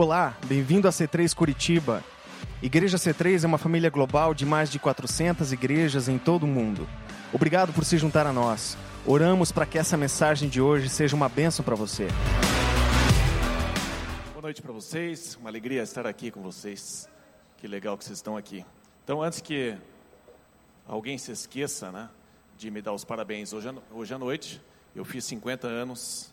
Olá, bem-vindo a C3 Curitiba. Igreja C3 é uma família global de mais de 400 igrejas em todo o mundo. Obrigado por se juntar a nós. Oramos para que essa mensagem de hoje seja uma bênção para você. Boa noite para vocês, uma alegria estar aqui com vocês. Que legal que vocês estão aqui. Então, antes que alguém se esqueça, né, de me dar os parabéns, hoje, hoje à noite eu fiz 50 anos,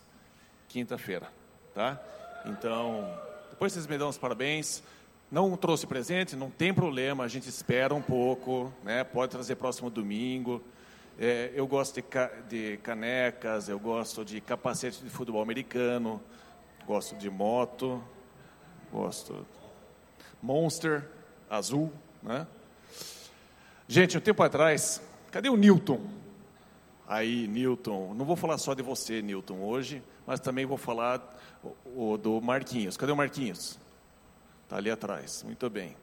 quinta-feira, tá? Então, depois vocês me dão os parabéns. Não trouxe presente, não tem problema, a gente espera um pouco, né? Pode trazer próximo domingo. É, eu gosto de, ca de canecas, eu gosto de capacete de futebol americano, gosto de moto, gosto Monster azul, né? Gente, um tempo atrás, cadê o Newton? Aí, Newton, não vou falar só de você, Newton, hoje, mas também vou falar o, do Marquinhos. Cadê o Marquinhos? Está ali atrás, muito bem.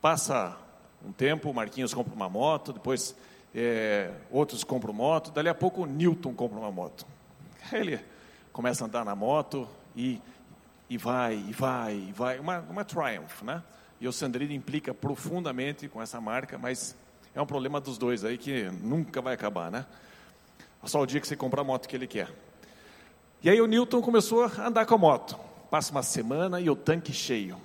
Passa um tempo, o Marquinhos compra uma moto, depois é, outros compram moto, dali a pouco o Newton compra uma moto. Ele começa a andar na moto e, e vai, e vai, e vai, uma, uma Triumph, né? E o Sandrine implica profundamente com essa marca, mas é um problema dos dois aí que nunca vai acabar, né? Só o dia que você comprar a moto que ele quer. E aí o Newton começou a andar com a moto. Passa uma semana e o tanque cheio.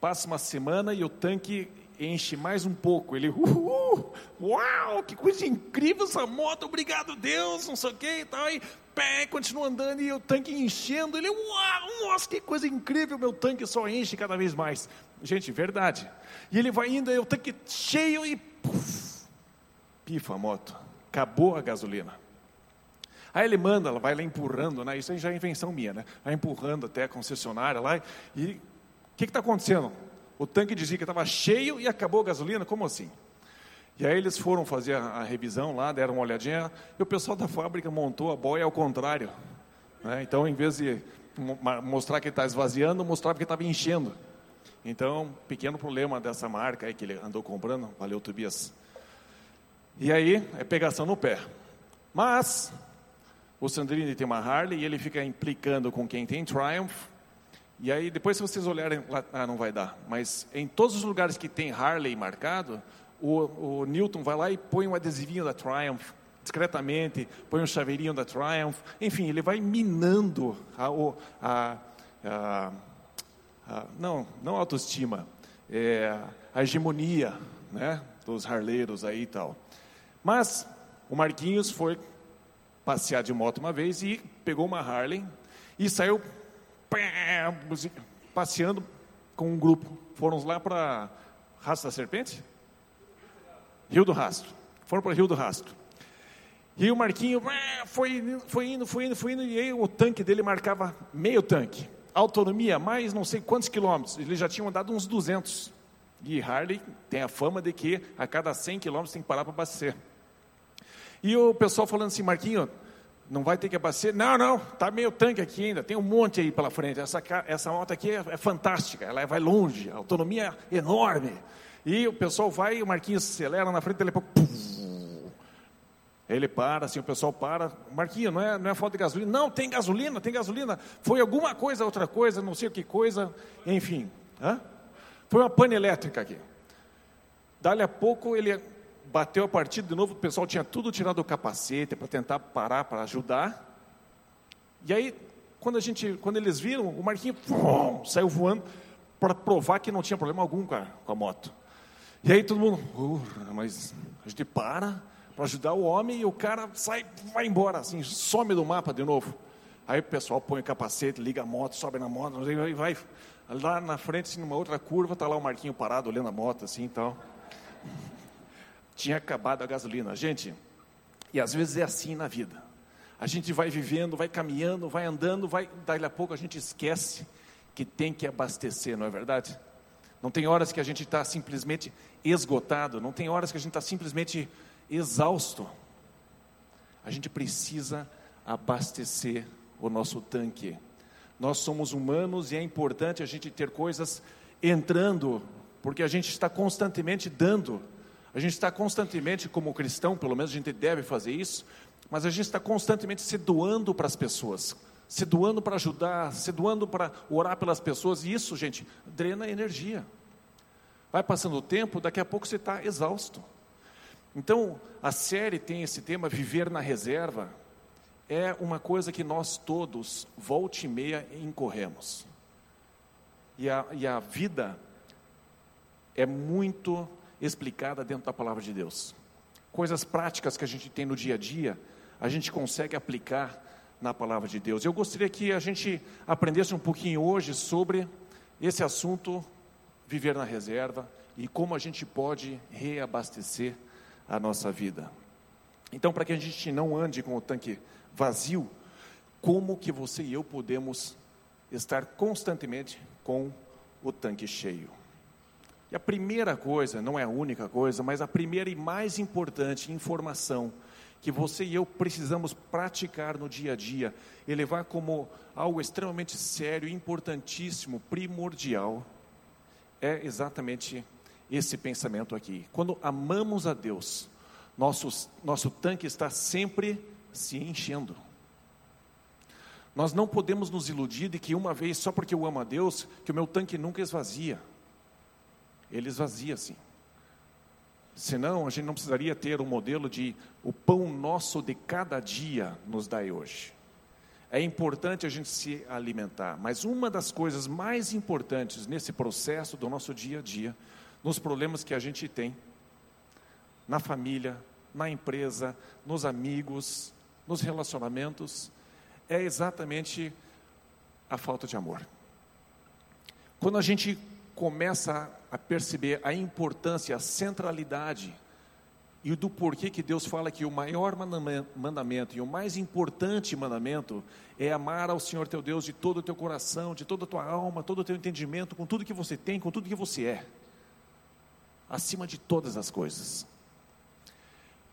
Passa uma semana e o tanque enche mais um pouco. Ele, uhul, uau, que coisa incrível essa moto, obrigado Deus, não sei o que e tal. E pé, continua andando e o tanque enchendo. Ele, uau, nossa, que coisa incrível, meu tanque só enche cada vez mais. Gente, verdade. E ele vai indo, e o tanque cheio e puf, pifa a moto. Acabou a gasolina. Aí ele manda, ela vai lá empurrando, né? Isso aí já é invenção minha, né? Vai empurrando até a concessionária lá. E o que está acontecendo? O tanque dizia que estava cheio e acabou a gasolina? Como assim? E aí eles foram fazer a, a, revisão lá, deram uma olhadinha, e o pessoal da fábrica montou a boia ao contrário. Né? Então, em vez de mostrar que está esvaziando, mostrava que estava enchendo. Então, pequeno problema dessa marca aí que ele andou comprando, valeu Tobias. E aí, é pegação no pé. Mas, o Sandrini tem uma Harley e ele fica implicando com quem tem Triumph. E aí, depois se vocês olharem lá, ah, não vai dar. Mas em todos os lugares que tem Harley marcado, o, o Newton vai lá e põe um adesivinho da Triumph, discretamente, põe um chaveirinho da Triumph. Enfim, ele vai minando a, a, a a, não, não autoestima, é, a hegemonia né, dos harleiros aí e tal. Mas o Marquinhos foi passear de moto uma vez e pegou uma Harley e saiu passeando com um grupo. Foram lá para Rastro da Serpente? Rio do Rastro. Foram para Rio do Rastro. E o Marquinho foi, foi indo, foi indo, foi indo, e aí o tanque dele marcava meio tanque autonomia, mais não sei quantos quilômetros. Eles já tinham andado uns 200. E Harley tem a fama de que a cada 100 quilômetros tem que parar para abastecer. E o pessoal falando assim, Marquinho, não vai ter que abastecer? Não, não, está meio tanque aqui ainda, tem um monte aí pela frente. Essa, essa moto aqui é, é fantástica, ela vai longe, a autonomia é enorme. E o pessoal vai, o Marquinhos acelera na frente, ele ele para, assim, o pessoal para. Marquinhos, não é, não é falta de gasolina? Não, tem gasolina, tem gasolina. Foi alguma coisa, outra coisa, não sei o que coisa, enfim. Hã? Foi uma pane elétrica aqui. Dali a pouco ele bateu a partida de novo, o pessoal tinha tudo tirado do capacete para tentar parar, para ajudar. E aí, quando, a gente, quando eles viram, o Marquinhos pum, saiu voando para provar que não tinha problema algum com a, com a moto. E aí todo mundo, mas a gente para para ajudar o homem e o cara sai, vai embora, assim, some do mapa de novo. Aí o pessoal põe o capacete, liga a moto, sobe na moto, e vai lá na frente, assim, numa outra curva, está lá o Marquinho parado olhando a moto, assim, então. Tinha acabado a gasolina. Gente, e às vezes é assim na vida. A gente vai vivendo, vai caminhando, vai andando, vai, daí a pouco a gente esquece que tem que abastecer, não é verdade? Não tem horas que a gente está simplesmente esgotado, não tem horas que a gente está simplesmente exausto, a gente precisa abastecer o nosso tanque. Nós somos humanos e é importante a gente ter coisas entrando, porque a gente está constantemente dando. A gente está constantemente, como cristão, pelo menos a gente deve fazer isso, mas a gente está constantemente se doando para as pessoas. se doando para ajudar, se doando para orar pelas pessoas, e isso, gente, drena energia. Vai passando o tempo, daqui a pouco você está exausto. Então, a série tem esse tema, Viver na Reserva, é uma coisa que nós todos, volte e meia, incorremos. E a, e a vida é muito explicada dentro da palavra de Deus. Coisas práticas que a gente tem no dia a dia, a gente consegue aplicar na palavra de Deus. Eu gostaria que a gente aprendesse um pouquinho hoje sobre esse assunto, viver na reserva, e como a gente pode reabastecer a nossa vida. Então, para que a gente não ande com o tanque vazio, como que você e eu podemos estar constantemente com o tanque cheio? E a primeira coisa, não é a única coisa, mas a primeira e mais importante informação que você e eu precisamos praticar no dia a dia e levar como algo extremamente sério, importantíssimo, primordial, é exatamente esse pensamento aqui. Quando amamos a Deus, nosso, nosso tanque está sempre se enchendo. Nós não podemos nos iludir de que uma vez, só porque eu amo a Deus, que o meu tanque nunca esvazia. Ele esvazia sim. Senão, a gente não precisaria ter um modelo de o pão nosso de cada dia nos dai hoje. É importante a gente se alimentar, mas uma das coisas mais importantes nesse processo do nosso dia a dia nos problemas que a gente tem na família, na empresa, nos amigos, nos relacionamentos, é exatamente a falta de amor. Quando a gente começa a perceber a importância, a centralidade e do porquê que Deus fala que o maior mandamento e o mais importante mandamento é amar ao Senhor teu Deus de todo o teu coração, de toda a tua alma, todo o teu entendimento, com tudo que você tem, com tudo que você é acima de todas as coisas.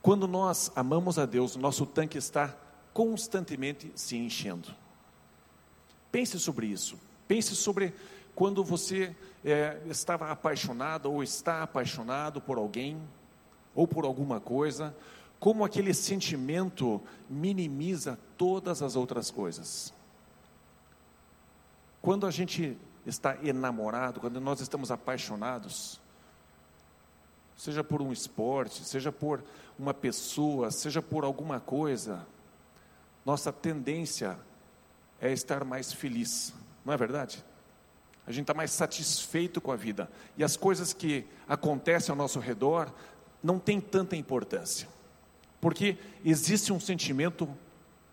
Quando nós amamos a Deus, nosso tanque está constantemente se enchendo. Pense sobre isso. Pense sobre quando você é, estava apaixonado ou está apaixonado por alguém ou por alguma coisa, como aquele sentimento minimiza todas as outras coisas. Quando a gente está enamorado, quando nós estamos apaixonados, seja por um esporte, seja por uma pessoa, seja por alguma coisa, nossa tendência é estar mais feliz, não é verdade? A gente está mais satisfeito com a vida e as coisas que acontecem ao nosso redor não têm tanta importância, porque existe um sentimento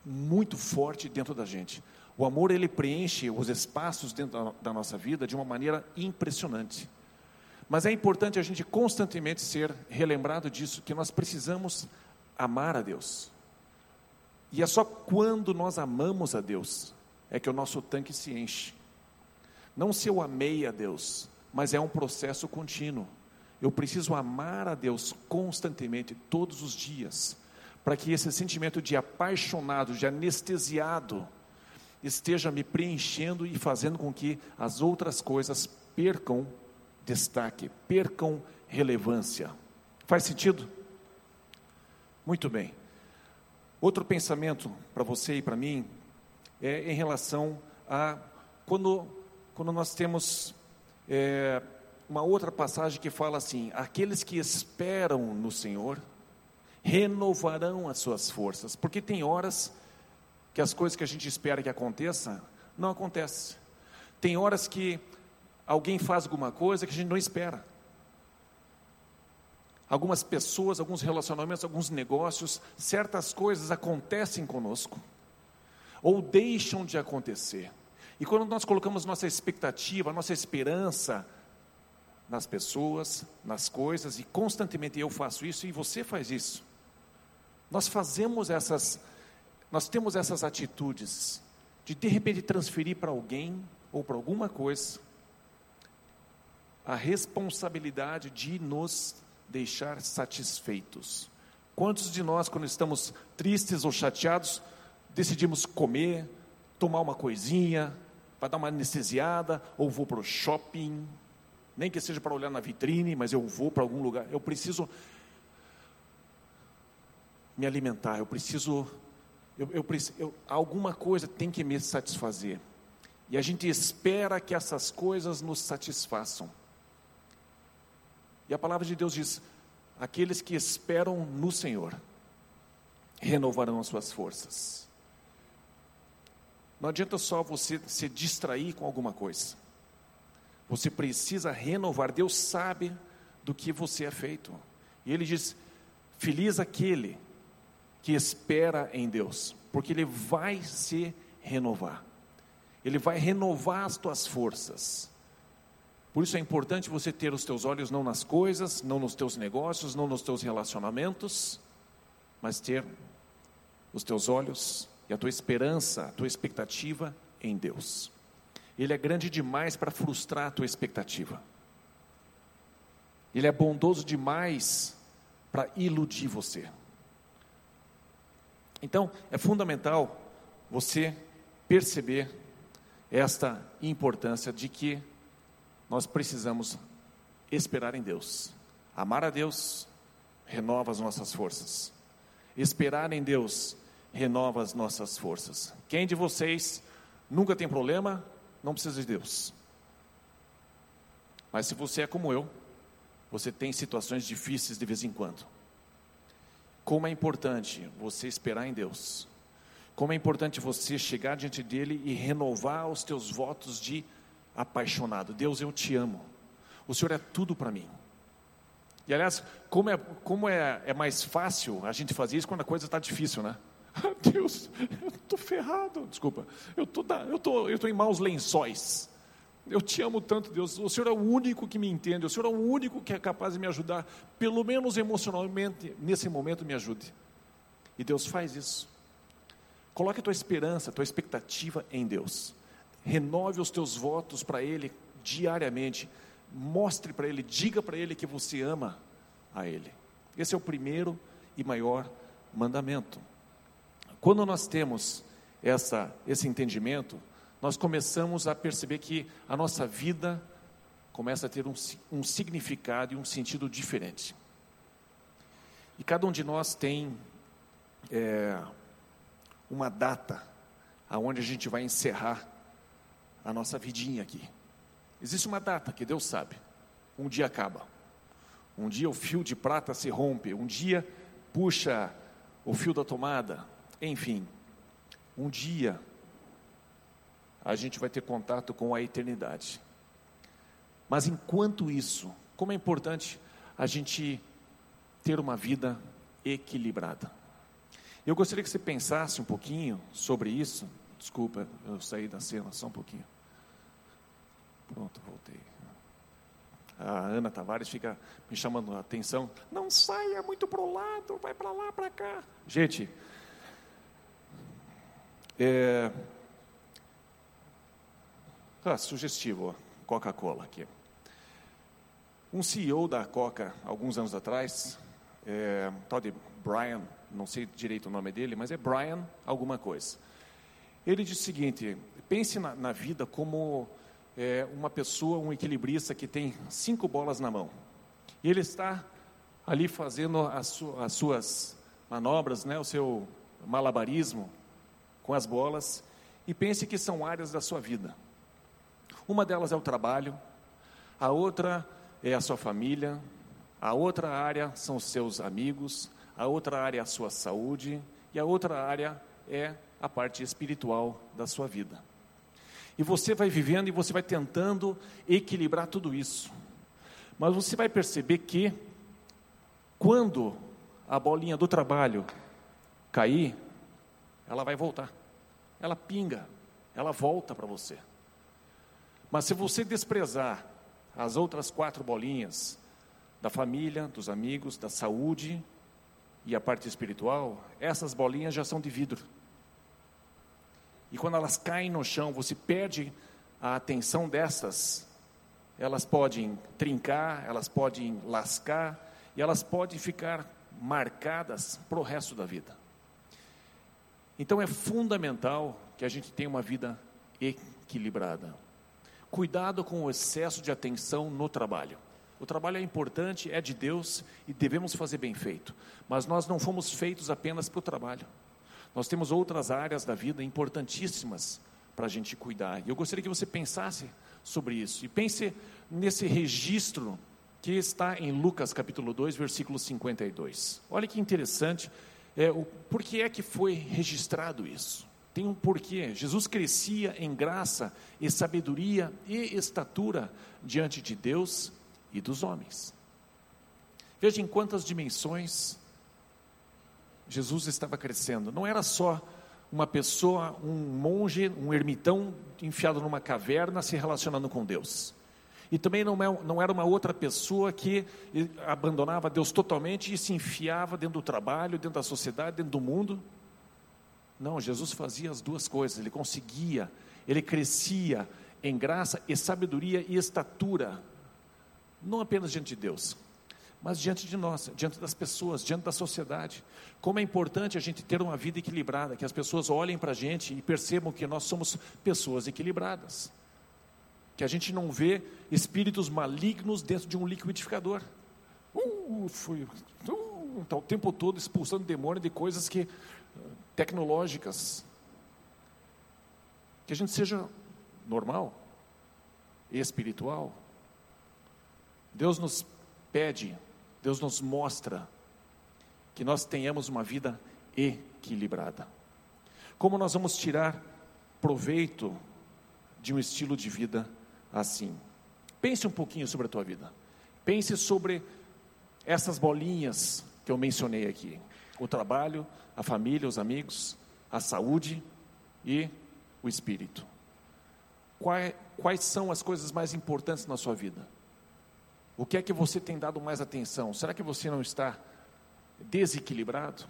muito forte dentro da gente. O amor ele preenche os espaços dentro da nossa vida de uma maneira impressionante. Mas é importante a gente constantemente ser relembrado disso, que nós precisamos amar a Deus. E é só quando nós amamos a Deus é que o nosso tanque se enche. Não se eu amei a Deus, mas é um processo contínuo. Eu preciso amar a Deus constantemente, todos os dias, para que esse sentimento de apaixonado, de anestesiado, esteja me preenchendo e fazendo com que as outras coisas percam destaque, percam relevância. Faz sentido? Muito bem. Outro pensamento para você e para mim é em relação a quando, quando nós temos é, uma outra passagem que fala assim: aqueles que esperam no Senhor renovarão as suas forças, porque tem horas que as coisas que a gente espera que aconteça não acontecem. Tem horas que alguém faz alguma coisa que a gente não espera. Algumas pessoas, alguns relacionamentos, alguns negócios, certas coisas acontecem conosco, ou deixam de acontecer. E quando nós colocamos nossa expectativa, nossa esperança nas pessoas, nas coisas, e constantemente eu faço isso e você faz isso, nós fazemos essas, nós temos essas atitudes de de repente transferir para alguém ou para alguma coisa a responsabilidade de nos deixar satisfeitos. Quantos de nós, quando estamos tristes ou chateados, decidimos comer, tomar uma coisinha, para dar uma anestesiada, ou vou para o shopping, nem que seja para olhar na vitrine, mas eu vou para algum lugar. Eu preciso me alimentar, eu preciso eu, eu, eu, alguma coisa tem que me satisfazer. E a gente espera que essas coisas nos satisfaçam. E a palavra de Deus diz: aqueles que esperam no Senhor renovarão as suas forças. Não adianta só você se distrair com alguma coisa. Você precisa renovar. Deus sabe do que você é feito. E Ele diz: Feliz aquele que espera em Deus, porque Ele vai se renovar. Ele vai renovar as tuas forças. Por isso é importante você ter os teus olhos não nas coisas, não nos teus negócios, não nos teus relacionamentos, mas ter os teus olhos e a tua esperança, a tua expectativa em Deus. Ele é grande demais para frustrar a tua expectativa. Ele é bondoso demais para iludir você. Então, é fundamental você perceber esta importância de que nós precisamos esperar em Deus. Amar a Deus renova as nossas forças. Esperar em Deus renova as nossas forças. Quem de vocês nunca tem problema, não precisa de Deus. Mas se você é como eu, você tem situações difíceis de vez em quando. Como é importante você esperar em Deus. Como é importante você chegar diante dele e renovar os teus votos de apaixonado. Deus, eu te amo. O Senhor é tudo para mim. E aliás, como, é, como é, é mais fácil a gente fazer isso quando a coisa está difícil, né? Deus, eu estou ferrado. Desculpa, eu tô, eu tô, eu tô em maus lençóis. Eu te amo tanto, Deus. O Senhor é o único que me entende. O Senhor é o único que é capaz de me ajudar. Pelo menos emocionalmente, nesse momento, me ajude. E Deus faz isso. Coloque a tua esperança, a tua expectativa em Deus. Renove os teus votos para Ele diariamente. Mostre para Ele, diga para Ele que você ama a Ele. Esse é o primeiro e maior mandamento. Quando nós temos essa, esse entendimento, nós começamos a perceber que a nossa vida começa a ter um, um significado e um sentido diferente. E cada um de nós tem é, uma data aonde a gente vai encerrar a nossa vidinha aqui. Existe uma data que Deus sabe. Um dia acaba. Um dia o fio de prata se rompe. Um dia puxa o fio da tomada. Enfim, um dia a gente vai ter contato com a eternidade. Mas enquanto isso, como é importante a gente ter uma vida equilibrada. Eu gostaria que você pensasse um pouquinho sobre isso. Desculpa, eu saí da cena só um pouquinho. Pronto, voltei. A Ana Tavares fica me chamando a atenção. Não saia muito para o lado, vai para lá, para cá. Gente, é, ah, sugestivo, Coca-Cola aqui. Um CEO da Coca, alguns anos atrás, é, tal de Brian, não sei direito o nome dele, mas é Brian alguma coisa. Ele disse o seguinte: pense na, na vida como é, uma pessoa, um equilibrista que tem cinco bolas na mão. E ele está ali fazendo as, su, as suas manobras, né, o seu malabarismo com as bolas, e pense que são áreas da sua vida. Uma delas é o trabalho, a outra é a sua família, a outra área são os seus amigos, a outra área é a sua saúde e a outra área é a parte espiritual da sua vida. E você vai vivendo e você vai tentando equilibrar tudo isso. Mas você vai perceber que quando a bolinha do trabalho cair, ela vai voltar. Ela pinga, ela volta para você. Mas se você desprezar as outras quatro bolinhas da família, dos amigos, da saúde e a parte espiritual, essas bolinhas já são de vidro. E quando elas caem no chão, você perde a atenção dessas. Elas podem trincar, elas podem lascar e elas podem ficar marcadas para o resto da vida. Então é fundamental que a gente tenha uma vida equilibrada. Cuidado com o excesso de atenção no trabalho. O trabalho é importante, é de Deus e devemos fazer bem feito. Mas nós não fomos feitos apenas para o trabalho. Nós temos outras áreas da vida importantíssimas para a gente cuidar. E eu gostaria que você pensasse sobre isso. E pense nesse registro que está em Lucas capítulo 2, versículo 52. Olha que interessante, é, o, por que é que foi registrado isso? Tem um porquê. Jesus crescia em graça e sabedoria e estatura diante de Deus e dos homens. Veja em quantas dimensões Jesus estava crescendo. Não era só uma pessoa, um monge, um ermitão enfiado numa caverna se relacionando com Deus. E também não, é, não era uma outra pessoa que abandonava Deus totalmente e se enfiava dentro do trabalho, dentro da sociedade, dentro do mundo. Não, Jesus fazia as duas coisas, ele conseguia, ele crescia em graça e sabedoria e estatura, não apenas diante de Deus, mas diante de nós, diante das pessoas, diante da sociedade. Como é importante a gente ter uma vida equilibrada, que as pessoas olhem para a gente e percebam que nós somos pessoas equilibradas. Que a gente não vê espíritos malignos dentro de um liquidificador. Uh, fui, uh, tá o tempo todo expulsando demônio de coisas que tecnológicas. Que a gente seja normal e espiritual. Deus nos pede Deus nos mostra que nós tenhamos uma vida equilibrada. Como nós vamos tirar proveito de um estilo de vida assim? Pense um pouquinho sobre a tua vida. Pense sobre essas bolinhas que eu mencionei aqui: o trabalho, a família, os amigos, a saúde e o espírito. Quais, quais são as coisas mais importantes na sua vida? O que é que você tem dado mais atenção? Será que você não está desequilibrado?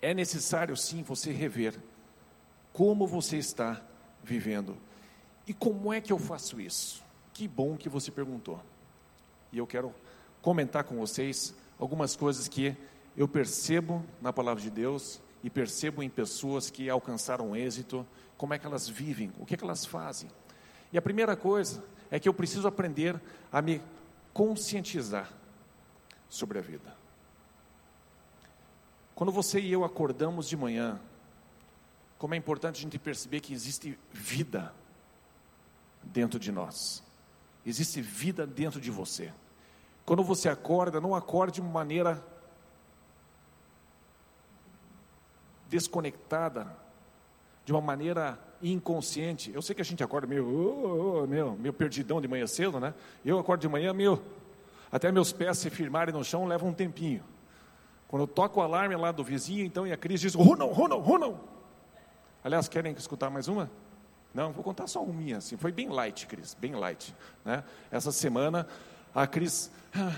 É necessário sim você rever como você está vivendo. E como é que eu faço isso? Que bom que você perguntou. E eu quero comentar com vocês algumas coisas que eu percebo na palavra de Deus e percebo em pessoas que alcançaram êxito, como é que elas vivem, o que, é que elas fazem. E a primeira coisa é que eu preciso aprender a me conscientizar sobre a vida. Quando você e eu acordamos de manhã, como é importante a gente perceber que existe vida dentro de nós. Existe vida dentro de você. Quando você acorda, não acorde de maneira desconectada, de uma maneira inconsciente. Eu sei que a gente acorda meio, oh, oh, meu, meio perdidão de manhã cedo, né? Eu acordo de manhã meio, até meus pés se firmarem no chão leva um tempinho. Quando eu toco o alarme lá do vizinho, então, e a Cris diz, Ronald, Ronald, Ronald. Aliás, querem escutar mais uma? Não, vou contar só uma minha, assim. Foi bem light, Cris, bem light. Né? Essa semana, a Cris ah,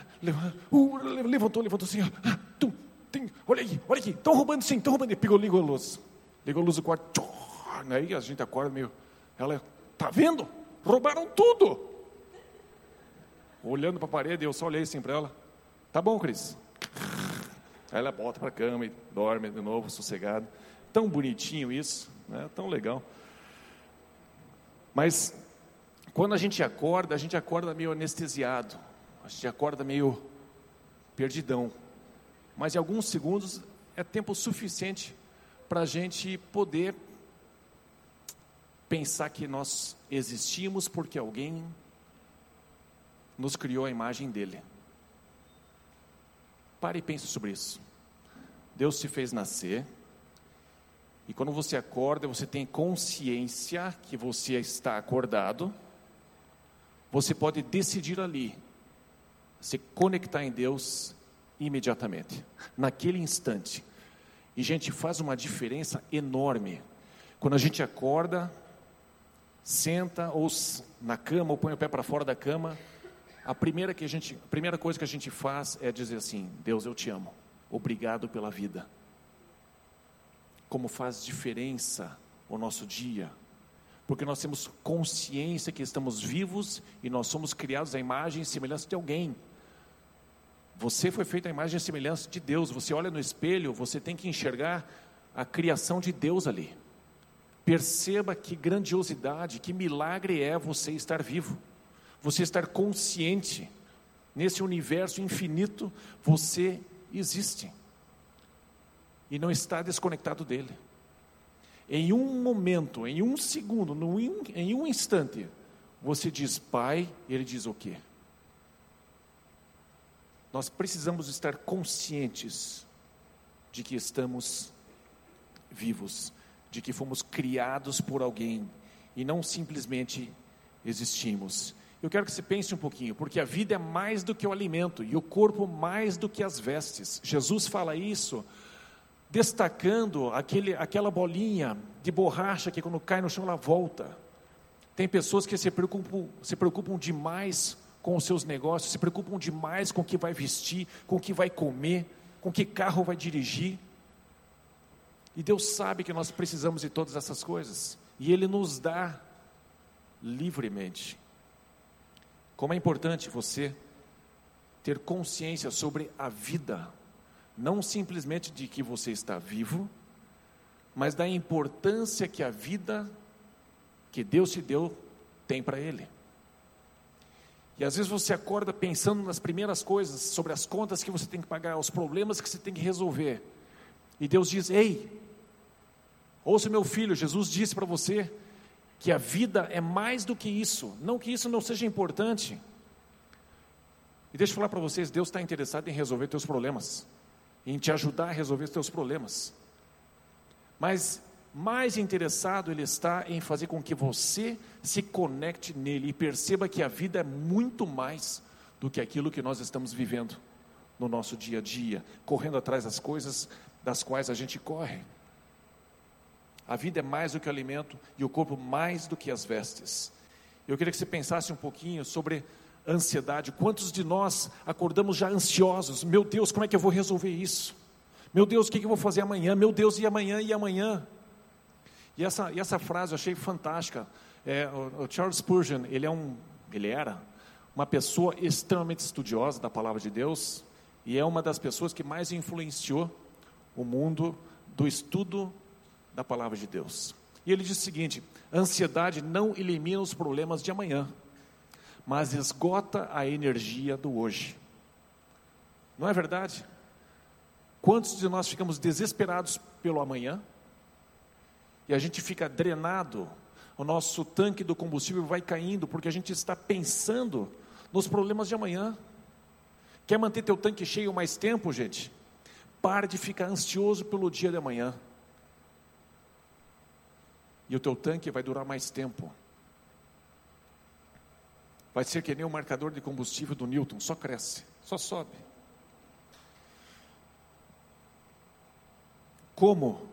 uh, levantou, levantou assim, ah, tum, olha aí, olha aqui, estão roubando sim, estão roubando. E pegou, ligou a luz. Ligou a luz do quarto, Aí a gente acorda meio. Ela, tá vendo? Roubaram tudo. Olhando para a parede, eu só olhei assim para ela. Tá bom, Cris. Aí ela volta para a cama e dorme de novo, sossegado. Tão bonitinho isso, né? tão legal. Mas quando a gente acorda, a gente acorda meio anestesiado. A gente acorda meio perdidão. Mas em alguns segundos é tempo suficiente para a gente poder pensar que nós existimos porque alguém nos criou a imagem dele. Pare e pense sobre isso. Deus te fez nascer, e quando você acorda, você tem consciência que você está acordado, você pode decidir ali, se conectar em Deus imediatamente, naquele instante. E, gente, faz uma diferença enorme. Quando a gente acorda, senta ou na cama ou põe o pé para fora da cama, a primeira, que a, gente, a primeira coisa que a gente faz é dizer assim: Deus, eu te amo, obrigado pela vida. Como faz diferença o nosso dia, porque nós temos consciência que estamos vivos e nós somos criados à imagem e semelhança de alguém. Você foi feito à imagem e semelhança de Deus. Você olha no espelho, você tem que enxergar a criação de Deus ali. Perceba que grandiosidade, que milagre é você estar vivo, você estar consciente. Nesse universo infinito, você existe. E não está desconectado dele. Em um momento, em um segundo, em um instante, você diz Pai, ele diz o quê? Nós precisamos estar conscientes de que estamos vivos, de que fomos criados por alguém e não simplesmente existimos. Eu quero que você pense um pouquinho, porque a vida é mais do que o alimento e o corpo mais do que as vestes. Jesus fala isso destacando aquele, aquela bolinha de borracha que quando cai no chão ela volta. Tem pessoas que se preocupam, se preocupam demais com os seus negócios, se preocupam demais com o que vai vestir, com o que vai comer, com que carro vai dirigir. E Deus sabe que nós precisamos de todas essas coisas, e Ele nos dá livremente. Como é importante você ter consciência sobre a vida, não simplesmente de que você está vivo, mas da importância que a vida que Deus te deu tem para Ele. E às vezes você acorda pensando nas primeiras coisas, sobre as contas que você tem que pagar, os problemas que você tem que resolver. E Deus diz: Ei, ouça meu filho, Jesus disse para você que a vida é mais do que isso, não que isso não seja importante. E deixa eu falar para vocês: Deus está interessado em resolver teus problemas, em te ajudar a resolver teus problemas. Mas mais interessado ele está em fazer com que você se conecte nele e perceba que a vida é muito mais do que aquilo que nós estamos vivendo no nosso dia a dia, correndo atrás das coisas das quais a gente corre. A vida é mais do que o alimento e o corpo mais do que as vestes. Eu queria que você pensasse um pouquinho sobre ansiedade. Quantos de nós acordamos já ansiosos? Meu Deus, como é que eu vou resolver isso? Meu Deus, o que eu vou fazer amanhã? Meu Deus, e amanhã e amanhã? E essa, e essa frase eu achei fantástica. É, o, o Charles Spurgeon, ele, é um, ele era uma pessoa extremamente estudiosa da palavra de Deus e é uma das pessoas que mais influenciou o mundo do estudo da palavra de Deus. E ele diz o seguinte: ansiedade não elimina os problemas de amanhã, mas esgota a energia do hoje. Não é verdade? Quantos de nós ficamos desesperados pelo amanhã? e a gente fica drenado, o nosso tanque do combustível vai caindo, porque a gente está pensando nos problemas de amanhã. Quer manter teu tanque cheio mais tempo, gente? Pare de ficar ansioso pelo dia de amanhã. E o teu tanque vai durar mais tempo. Vai ser que nem o marcador de combustível do Newton, só cresce, só sobe. Como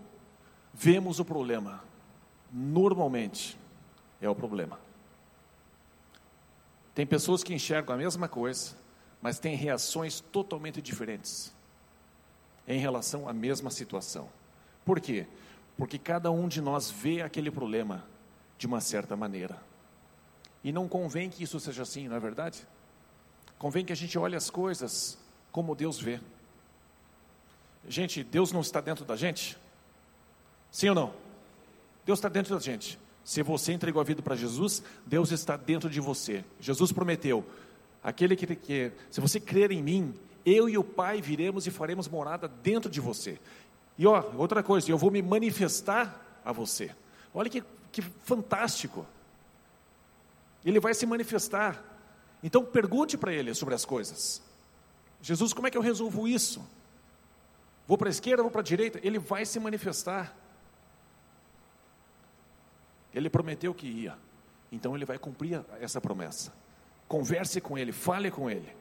vemos o problema. Normalmente é o problema. Tem pessoas que enxergam a mesma coisa, mas têm reações totalmente diferentes em relação à mesma situação. Por quê? Porque cada um de nós vê aquele problema de uma certa maneira. E não convém que isso seja assim, não é verdade? Convém que a gente olhe as coisas como Deus vê. Gente, Deus não está dentro da gente? Sim ou não? Deus está dentro da gente. Se você entregou a vida para Jesus, Deus está dentro de você. Jesus prometeu: aquele que, que, se você crer em mim, eu e o Pai viremos e faremos morada dentro de você. E ó, outra coisa, eu vou me manifestar a você. Olha que, que fantástico. Ele vai se manifestar. Então pergunte para ele sobre as coisas. Jesus, como é que eu resolvo isso? Vou para a esquerda, vou para a direita? Ele vai se manifestar. Ele prometeu que ia, então ele vai cumprir essa promessa. Converse com ele, fale com ele.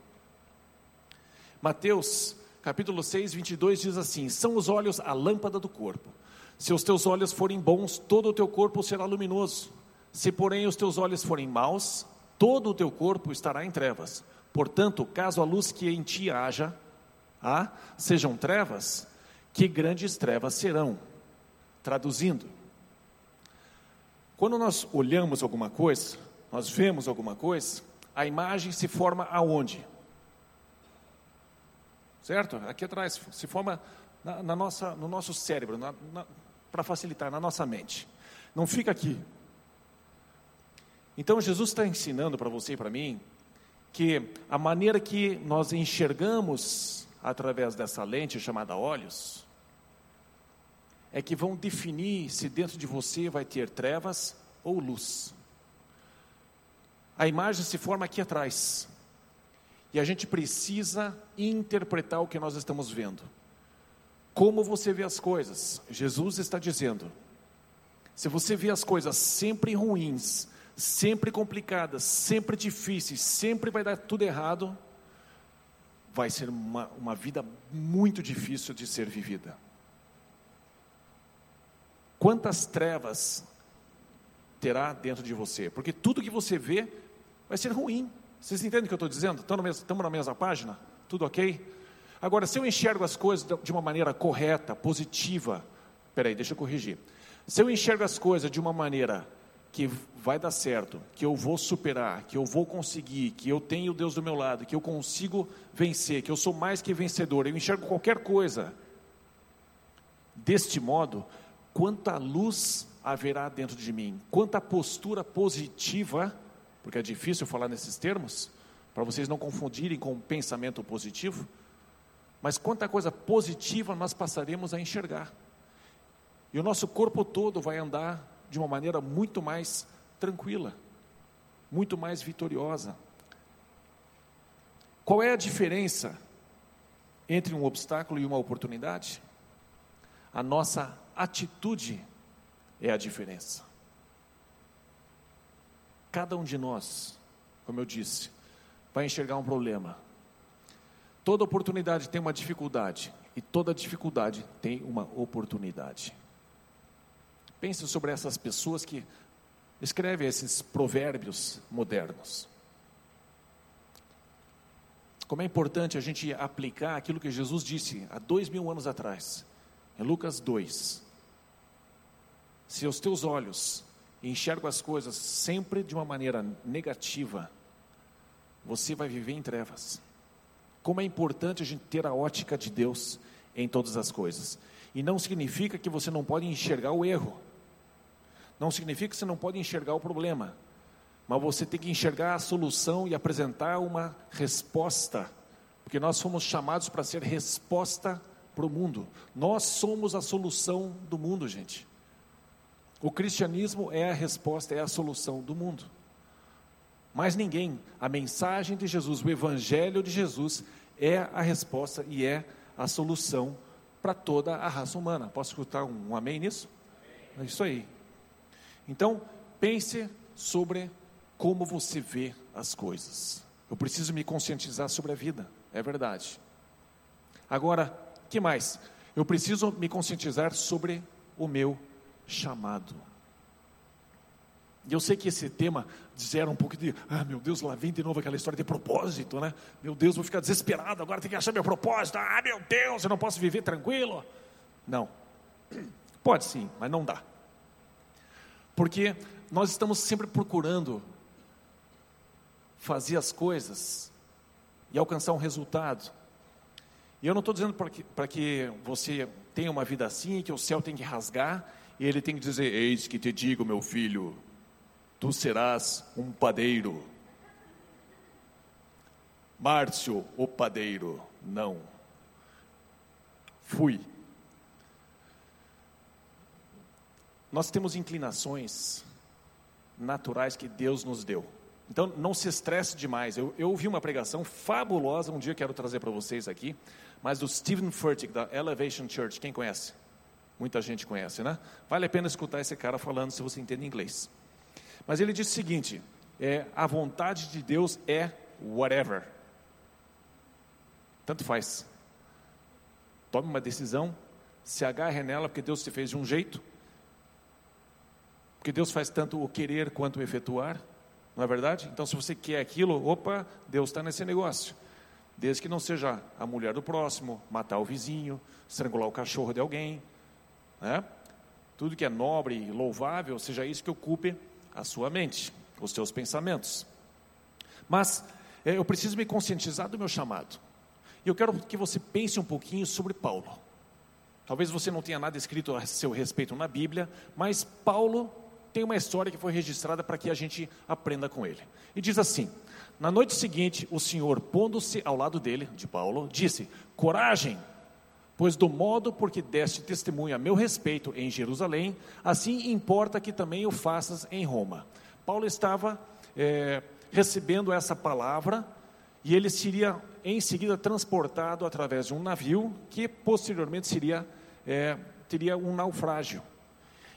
Mateus capítulo 6, 22 diz assim: São os olhos a lâmpada do corpo. Se os teus olhos forem bons, todo o teu corpo será luminoso. Se, porém, os teus olhos forem maus, todo o teu corpo estará em trevas. Portanto, caso a luz que em ti haja, há, sejam trevas, que grandes trevas serão. Traduzindo, quando nós olhamos alguma coisa, nós vemos alguma coisa, a imagem se forma aonde? Certo? Aqui atrás, se forma na, na nossa, no nosso cérebro, para facilitar, na nossa mente. Não fica aqui. Então Jesus está ensinando para você e para mim que a maneira que nós enxergamos através dessa lente chamada olhos é que vão definir se dentro de você vai ter trevas ou luz. A imagem se forma aqui atrás. E a gente precisa interpretar o que nós estamos vendo. Como você vê as coisas? Jesus está dizendo: se você vê as coisas sempre ruins, sempre complicadas, sempre difíceis, sempre vai dar tudo errado, vai ser uma, uma vida muito difícil de ser vivida. Quantas trevas terá dentro de você? Porque tudo que você vê vai ser ruim. Vocês entendem o que eu estou dizendo? Estamos na mesma página? Tudo ok? Agora, se eu enxergo as coisas de uma maneira correta, positiva, peraí, deixa eu corrigir. Se eu enxergo as coisas de uma maneira que vai dar certo, que eu vou superar, que eu vou conseguir, que eu tenho Deus do meu lado, que eu consigo vencer, que eu sou mais que vencedor, eu enxergo qualquer coisa deste modo, quanta luz haverá dentro de mim, quanta postura positiva porque é difícil falar nesses termos, para vocês não confundirem com pensamento positivo, mas quanta coisa positiva nós passaremos a enxergar. E o nosso corpo todo vai andar de uma maneira muito mais tranquila, muito mais vitoriosa. Qual é a diferença entre um obstáculo e uma oportunidade? A nossa atitude é a diferença. Cada um de nós, como eu disse, vai enxergar um problema. Toda oportunidade tem uma dificuldade e toda dificuldade tem uma oportunidade. Pense sobre essas pessoas que escrevem esses provérbios modernos. Como é importante a gente aplicar aquilo que Jesus disse há dois mil anos atrás, em Lucas 2. Se os teus olhos e enxergo as coisas sempre de uma maneira negativa, você vai viver em trevas. Como é importante a gente ter a ótica de Deus em todas as coisas. E não significa que você não pode enxergar o erro. Não significa que você não pode enxergar o problema. Mas você tem que enxergar a solução e apresentar uma resposta. Porque nós fomos chamados para ser resposta para o mundo. Nós somos a solução do mundo, gente. O cristianismo é a resposta, é a solução do mundo. Mas ninguém, a mensagem de Jesus, o evangelho de Jesus é a resposta e é a solução para toda a raça humana. Posso escutar um, um amém nisso? Amém. É isso aí. Então, pense sobre como você vê as coisas. Eu preciso me conscientizar sobre a vida, é verdade. Agora, que mais? Eu preciso me conscientizar sobre o meu chamado. E eu sei que esse tema gera um pouco de, ah, meu Deus, lá vem de novo aquela história de propósito, né? Meu Deus, vou ficar desesperado, agora tem que achar meu propósito. Ah, meu Deus, eu não posso viver tranquilo. Não. Pode sim, mas não dá. Porque nós estamos sempre procurando fazer as coisas e alcançar um resultado. E eu não estou dizendo para que, que você tenha uma vida assim, que o céu tem que rasgar e ele tem que dizer: Eis que te digo, meu filho, tu serás um padeiro. Márcio, o padeiro, não. Fui. Nós temos inclinações naturais que Deus nos deu. Então, não se estresse demais. Eu, eu ouvi uma pregação fabulosa, um dia quero trazer para vocês aqui, mas do Stephen Furtick, da Elevation Church. Quem conhece? Muita gente conhece, né? Vale a pena escutar esse cara falando se você entende inglês. Mas ele diz o seguinte: é, a vontade de Deus é whatever. Tanto faz. Tome uma decisão, se agarre nela, porque Deus te fez de um jeito. Porque Deus faz tanto o querer quanto o efetuar, não é verdade? Então, se você quer aquilo, opa, Deus está nesse negócio. Desde que não seja a mulher do próximo, matar o vizinho, estrangular o cachorro de alguém, né? Tudo que é nobre e louvável, seja isso que ocupe a sua mente, os seus pensamentos. Mas é, eu preciso me conscientizar do meu chamado. E eu quero que você pense um pouquinho sobre Paulo. Talvez você não tenha nada escrito a seu respeito na Bíblia, mas Paulo tem uma história que foi registrada para que a gente aprenda com ele. E diz assim: Na noite seguinte, o Senhor, pondo-se ao lado dele, de Paulo, disse: Coragem, Pois do modo por que deste testemunho a meu respeito em Jerusalém, assim importa que também o faças em Roma. Paulo estava é, recebendo essa palavra e ele seria em seguida transportado através de um navio que posteriormente seria, é, teria um naufrágio.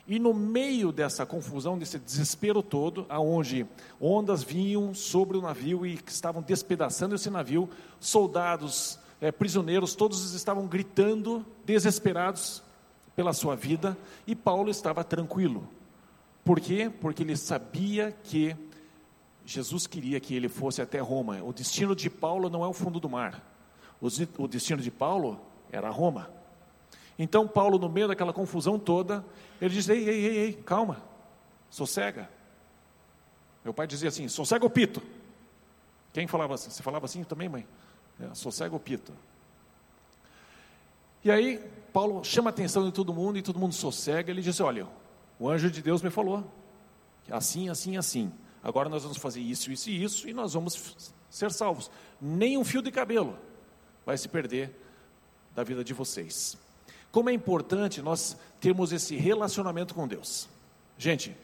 E no meio dessa confusão, desse desespero todo, aonde ondas vinham sobre o navio e estavam despedaçando esse navio, soldados, é, prisioneiros, todos estavam gritando, desesperados pela sua vida, e Paulo estava tranquilo. Por quê? Porque ele sabia que Jesus queria que ele fosse até Roma. O destino de Paulo não é o fundo do mar. O destino de Paulo era Roma. Então, Paulo, no meio daquela confusão toda, ele diz: Ei, ei, ei, ei, calma, sossega. Meu pai dizia assim: sossega o pito. Quem falava assim? Você falava assim também, mãe? É, sossega o pito. E aí, Paulo chama a atenção de todo mundo e todo mundo sossega. Ele diz: Olha, o anjo de Deus me falou, assim, assim, assim. Agora nós vamos fazer isso, isso e isso e nós vamos ser salvos. Nem um fio de cabelo vai se perder da vida de vocês. Como é importante nós termos esse relacionamento com Deus. Gente,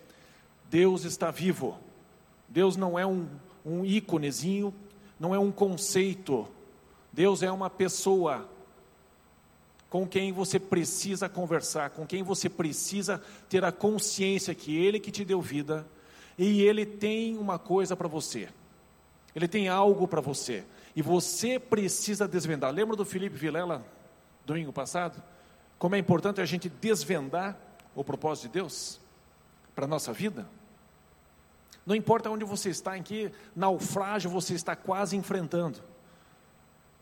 Deus está vivo. Deus não é um, um íconezinho, não é um conceito, Deus é uma pessoa com quem você precisa conversar, com quem você precisa ter a consciência que Ele que te deu vida e Ele tem uma coisa para você. Ele tem algo para você e você precisa desvendar. Lembra do Felipe Vilela domingo passado? Como é importante a gente desvendar o propósito de Deus para a nossa vida? Não importa onde você está, em que naufrágio você está quase enfrentando.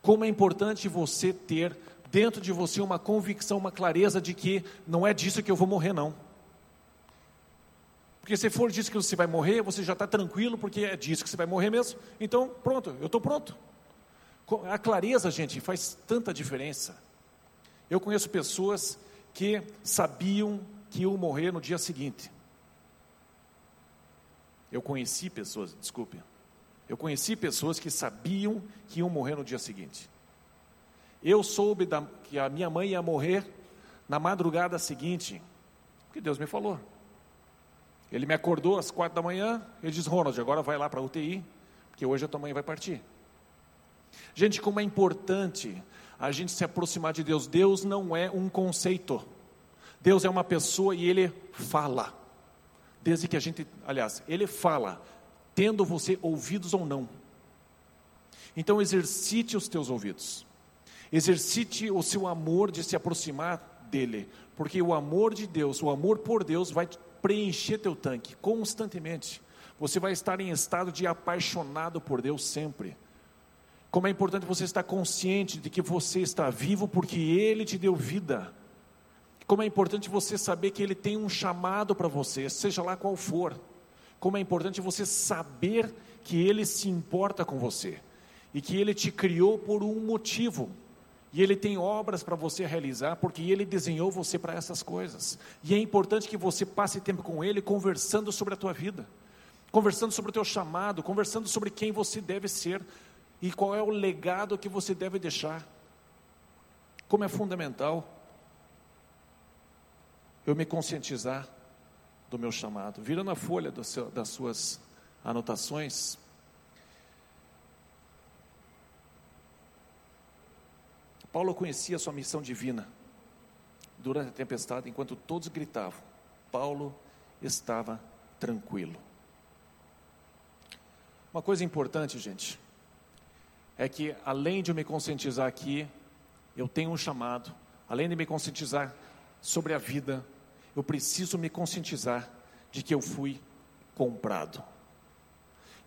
Como é importante você ter dentro de você uma convicção, uma clareza de que não é disso que eu vou morrer, não. Porque se for disso que você vai morrer, você já está tranquilo, porque é disso que você vai morrer mesmo. Então, pronto, eu estou pronto. A clareza, gente, faz tanta diferença. Eu conheço pessoas que sabiam que iam morrer no dia seguinte. Eu conheci pessoas, desculpe, eu conheci pessoas que sabiam que iam morrer no dia seguinte. Eu soube da, que a minha mãe ia morrer na madrugada seguinte, porque Deus me falou. Ele me acordou às quatro da manhã, ele diz, Ronald, agora vai lá para a UTI, porque hoje a tua mãe vai partir. Gente, como é importante a gente se aproximar de Deus. Deus não é um conceito. Deus é uma pessoa e Ele fala. Desde que a gente, aliás, Ele fala tendo você ouvidos ou não. Então exercite os teus ouvidos. Exercite o seu amor de se aproximar dele, porque o amor de Deus, o amor por Deus vai preencher teu tanque constantemente. Você vai estar em estado de apaixonado por Deus sempre. Como é importante você estar consciente de que você está vivo porque Ele te deu vida. Como é importante você saber que Ele tem um chamado para você, seja lá qual for como é importante você saber que Ele se importa com você e que Ele te criou por um motivo. E Ele tem obras para você realizar, porque Ele desenhou você para essas coisas. E é importante que você passe tempo com Ele conversando sobre a tua vida, conversando sobre o teu chamado, conversando sobre quem você deve ser e qual é o legado que você deve deixar. Como é fundamental eu me conscientizar do meu chamado. Virando a folha seu, das suas anotações. Paulo conhecia sua missão divina. Durante a tempestade, enquanto todos gritavam, Paulo estava tranquilo. Uma coisa importante, gente, é que além de eu me conscientizar aqui, eu tenho um chamado, além de me conscientizar sobre a vida, eu preciso me conscientizar de que eu fui comprado.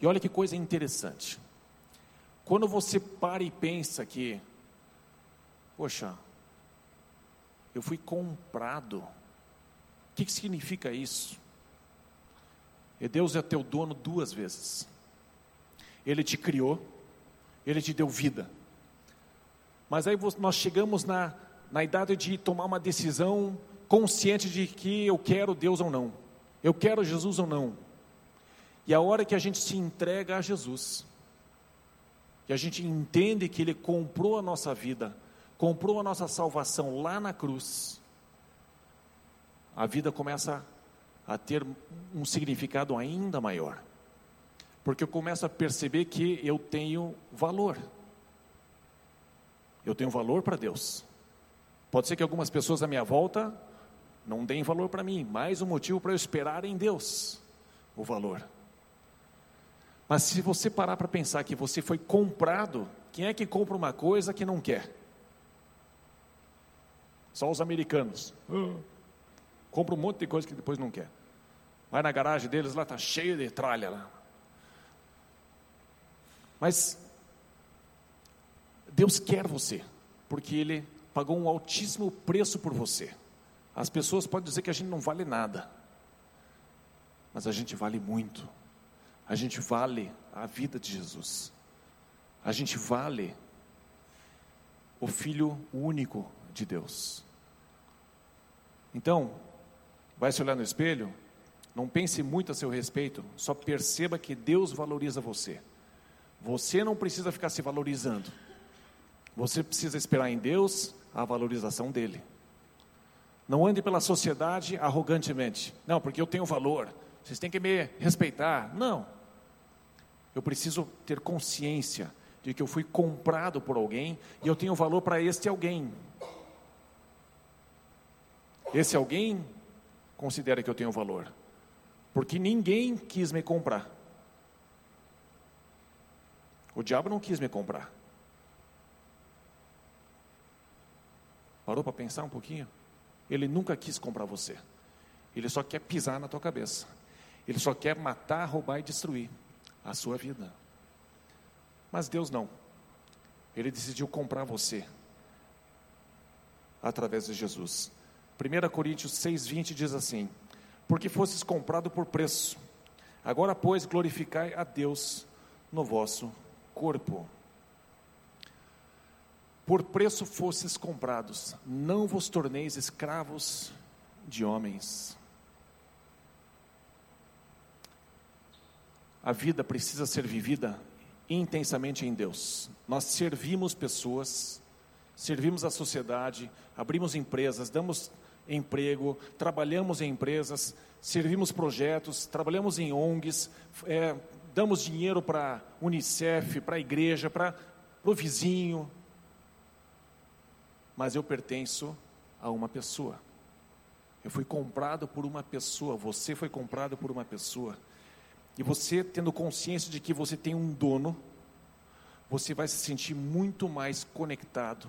E olha que coisa interessante. Quando você para e pensa que, poxa, eu fui comprado, o que, que significa isso? E Deus é teu dono duas vezes. Ele te criou, ele te deu vida. Mas aí nós chegamos na, na idade de tomar uma decisão consciente de que eu quero Deus ou não, eu quero Jesus ou não. E a hora que a gente se entrega a Jesus, que a gente entende que Ele comprou a nossa vida comprou a nossa salvação lá na cruz, a vida começa a ter um significado ainda maior. Porque eu começo a perceber que eu tenho valor. Eu tenho valor para Deus. Pode ser que algumas pessoas à minha volta não deem valor para mim, mais um motivo para eu esperar em Deus o valor. Mas se você parar para pensar que você foi comprado, quem é que compra uma coisa que não quer? Só os americanos. Compra um monte de coisa que depois não quer. Vai na garagem deles, lá está cheio de tralha lá. Mas Deus quer você, porque Ele pagou um altíssimo preço por você. As pessoas podem dizer que a gente não vale nada, mas a gente vale muito. A gente vale a vida de Jesus. A gente vale o Filho único de Deus. Então, vai se olhar no espelho, não pense muito a seu respeito, só perceba que Deus valoriza você. Você não precisa ficar se valorizando. Você precisa esperar em Deus a valorização dele. Não ande pela sociedade arrogantemente. Não, porque eu tenho valor. Vocês têm que me respeitar. Não. Eu preciso ter consciência de que eu fui comprado por alguém e eu tenho valor para este alguém. Esse alguém considera que eu tenho valor, porque ninguém quis me comprar. O diabo não quis me comprar. Parou para pensar um pouquinho? Ele nunca quis comprar você. Ele só quer pisar na tua cabeça. Ele só quer matar, roubar e destruir a sua vida. Mas Deus não. Ele decidiu comprar você através de Jesus. 1 Coríntios 6,20 diz assim: Porque fostes comprado por preço, agora, pois, glorificai a Deus no vosso corpo. Por preço fostes comprados, não vos torneis escravos de homens. A vida precisa ser vivida intensamente em Deus. Nós servimos pessoas, servimos a sociedade, abrimos empresas, damos emprego, trabalhamos em empresas, servimos projetos, trabalhamos em ONGs, é, damos dinheiro para Unicef, para a igreja, para o vizinho. Mas eu pertenço a uma pessoa. Eu fui comprado por uma pessoa, você foi comprado por uma pessoa. E você tendo consciência de que você tem um dono, você vai se sentir muito mais conectado,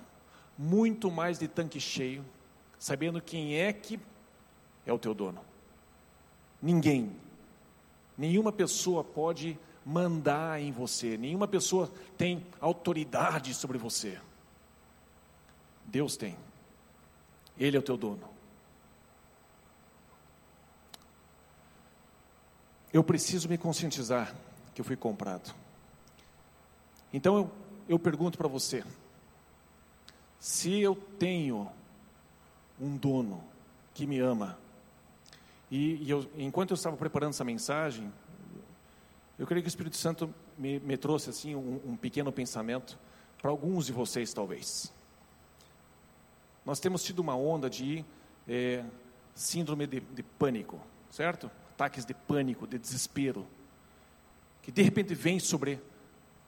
muito mais de tanque cheio, sabendo quem é que é o teu dono. Ninguém, nenhuma pessoa pode mandar em você, nenhuma pessoa tem autoridade sobre você. Deus tem, Ele é o teu dono. eu preciso me conscientizar que eu fui comprado. Então eu, eu pergunto para você: se eu tenho um dono que me ama, e, e eu, enquanto eu estava preparando essa mensagem, eu creio que o Espírito Santo me, me trouxe assim um, um pequeno pensamento para alguns de vocês talvez. Nós temos tido uma onda de é, síndrome de, de pânico, certo? ataques de pânico, de desespero, que de repente vem sobre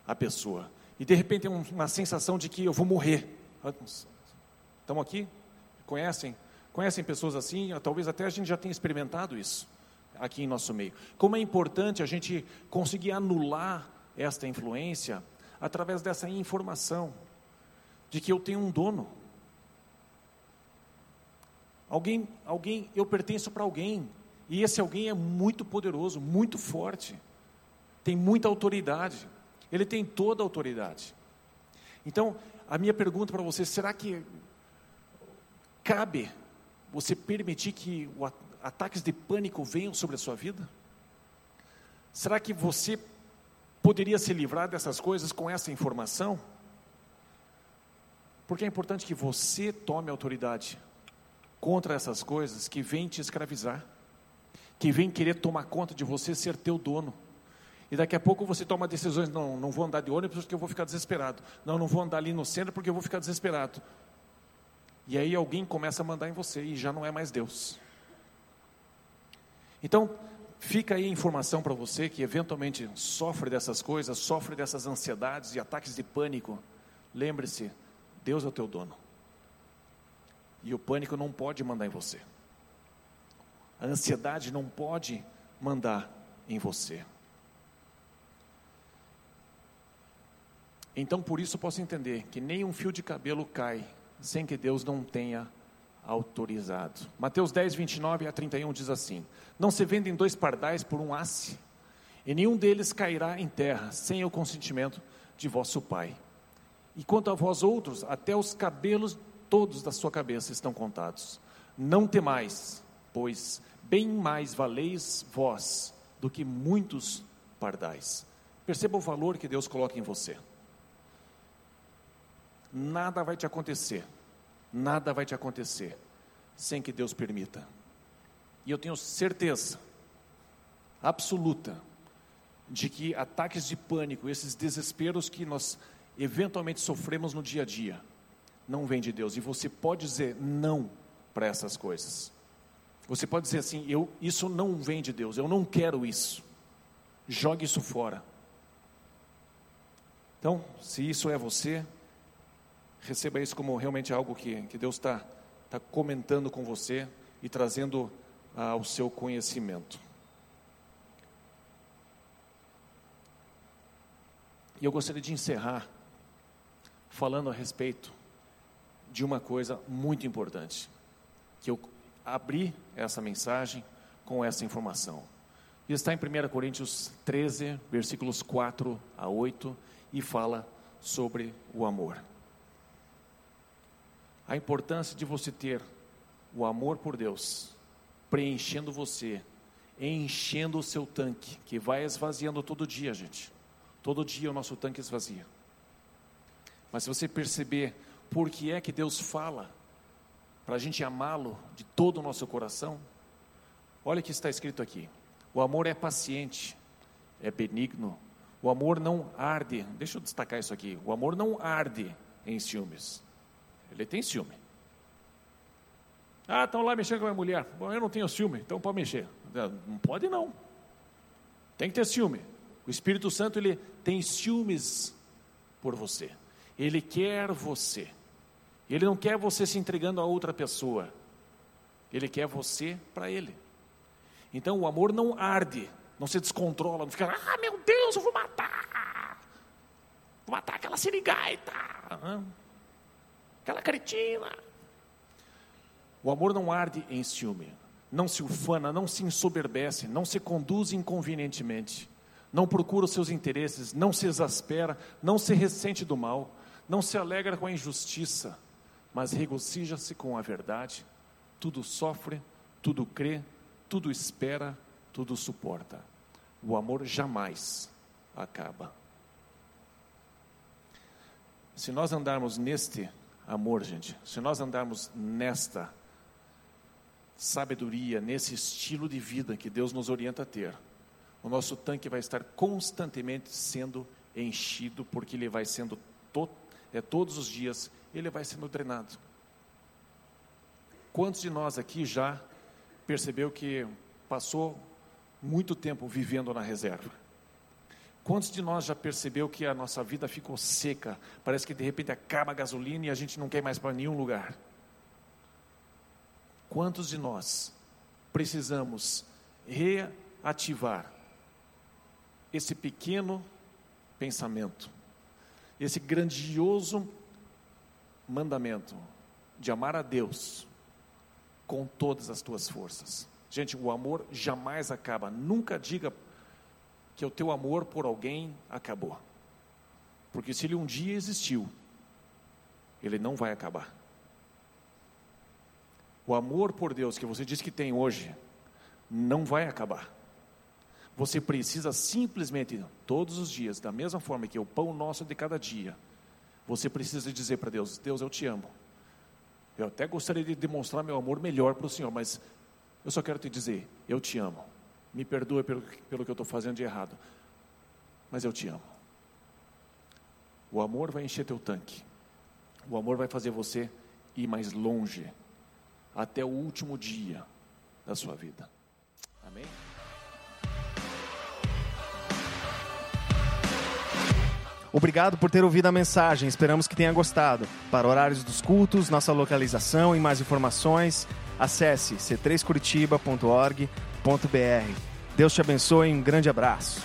a pessoa. E de repente é uma sensação de que eu vou morrer. Estamos aqui? Conhecem? Conhecem pessoas assim? Talvez até a gente já tenha experimentado isso aqui em nosso meio. Como é importante a gente conseguir anular esta influência através dessa informação de que eu tenho um dono. Alguém, alguém, eu pertenço para alguém. E esse alguém é muito poderoso, muito forte, tem muita autoridade, ele tem toda a autoridade. Então, a minha pergunta para você: será que cabe você permitir que ataques de pânico venham sobre a sua vida? Será que você poderia se livrar dessas coisas com essa informação? Porque é importante que você tome autoridade contra essas coisas que vêm te escravizar que vem querer tomar conta de você, ser teu dono. E daqui a pouco você toma decisões, não, não vou andar de ônibus porque eu vou ficar desesperado. Não, não vou andar ali no centro porque eu vou ficar desesperado. E aí alguém começa a mandar em você e já não é mais Deus. Então, fica aí a informação para você que eventualmente sofre dessas coisas, sofre dessas ansiedades e ataques de pânico. Lembre-se, Deus é o teu dono. E o pânico não pode mandar em você. A ansiedade não pode mandar em você. Então, por isso, posso entender que nem um fio de cabelo cai sem que Deus não tenha autorizado. Mateus 10, 29 a 31 diz assim: Não se vendem dois pardais por um asse, e nenhum deles cairá em terra sem o consentimento de vosso Pai. E quanto a vós outros, até os cabelos todos da sua cabeça estão contados. Não temais, pois bem mais valeis vós do que muitos pardais. Perceba o valor que Deus coloca em você nada vai te acontecer, nada vai te acontecer sem que Deus permita. E eu tenho certeza absoluta de que ataques de pânico, esses desesperos que nós eventualmente sofremos no dia a dia, não vem de Deus. E você pode dizer não para essas coisas. Você pode dizer assim: eu, isso não vem de Deus, eu não quero isso. Jogue isso fora. Então, se isso é você, receba isso como realmente algo que, que Deus está tá comentando com você e trazendo ah, ao seu conhecimento. E eu gostaria de encerrar falando a respeito de uma coisa muito importante, que eu abri essa mensagem com essa informação. E está em 1 Coríntios 13, versículos 4 a 8, e fala sobre o amor a importância de você ter o amor por Deus preenchendo você, enchendo o seu tanque, que vai esvaziando todo dia, gente. Todo dia o nosso tanque esvazia. Mas se você perceber por que é que Deus fala para a gente amá-lo de todo o nosso coração, olha o que está escrito aqui: o amor é paciente, é benigno, o amor não arde. Deixa eu destacar isso aqui: o amor não arde em ciúmes. Ele tem ciúme. Ah, estão lá mexendo com a minha mulher. Bom, eu não tenho ciúme, então pode mexer. Não pode não. Tem que ter ciúme. O Espírito Santo ele tem ciúmes por você. Ele quer você. Ele não quer você se entregando a outra pessoa. Ele quer você para ele. Então o amor não arde, não se descontrola, não fica, ah meu Deus, eu vou matar. Vou matar aquela sirigaita aquela cretina. O amor não arde em ciúme, não se ufana, não se ensoberbece, não se conduz inconvenientemente, não procura os seus interesses, não se exaspera, não se ressente do mal, não se alegra com a injustiça, mas regozija-se com a verdade, tudo sofre, tudo crê, tudo espera, tudo suporta. O amor jamais acaba. Se nós andarmos neste amor, gente. Se nós andarmos nesta sabedoria, nesse estilo de vida que Deus nos orienta a ter, o nosso tanque vai estar constantemente sendo enchido, porque ele vai sendo to é, todos os dias, ele vai sendo drenado. Quantos de nós aqui já percebeu que passou muito tempo vivendo na reserva? Quantos de nós já percebeu que a nossa vida ficou seca? Parece que de repente acaba a gasolina e a gente não quer mais para nenhum lugar. Quantos de nós precisamos reativar esse pequeno pensamento, esse grandioso mandamento de amar a Deus com todas as tuas forças? Gente, o amor jamais acaba. Nunca diga que o teu amor por alguém acabou. Porque se ele um dia existiu, ele não vai acabar. O amor por Deus que você diz que tem hoje, não vai acabar. Você precisa simplesmente, todos os dias, da mesma forma que o pão nosso de cada dia, você precisa dizer para Deus: Deus, eu te amo. Eu até gostaria de demonstrar meu amor melhor para o Senhor, mas eu só quero te dizer: eu te amo. Me perdoe pelo, pelo que eu estou fazendo de errado, mas eu te amo. O amor vai encher teu tanque. O amor vai fazer você ir mais longe até o último dia da sua vida. Amém? Obrigado por ter ouvido a mensagem, esperamos que tenha gostado. Para horários dos cultos, nossa localização e mais informações, acesse c3curitiba.org.br. Deus te abençoe, um grande abraço.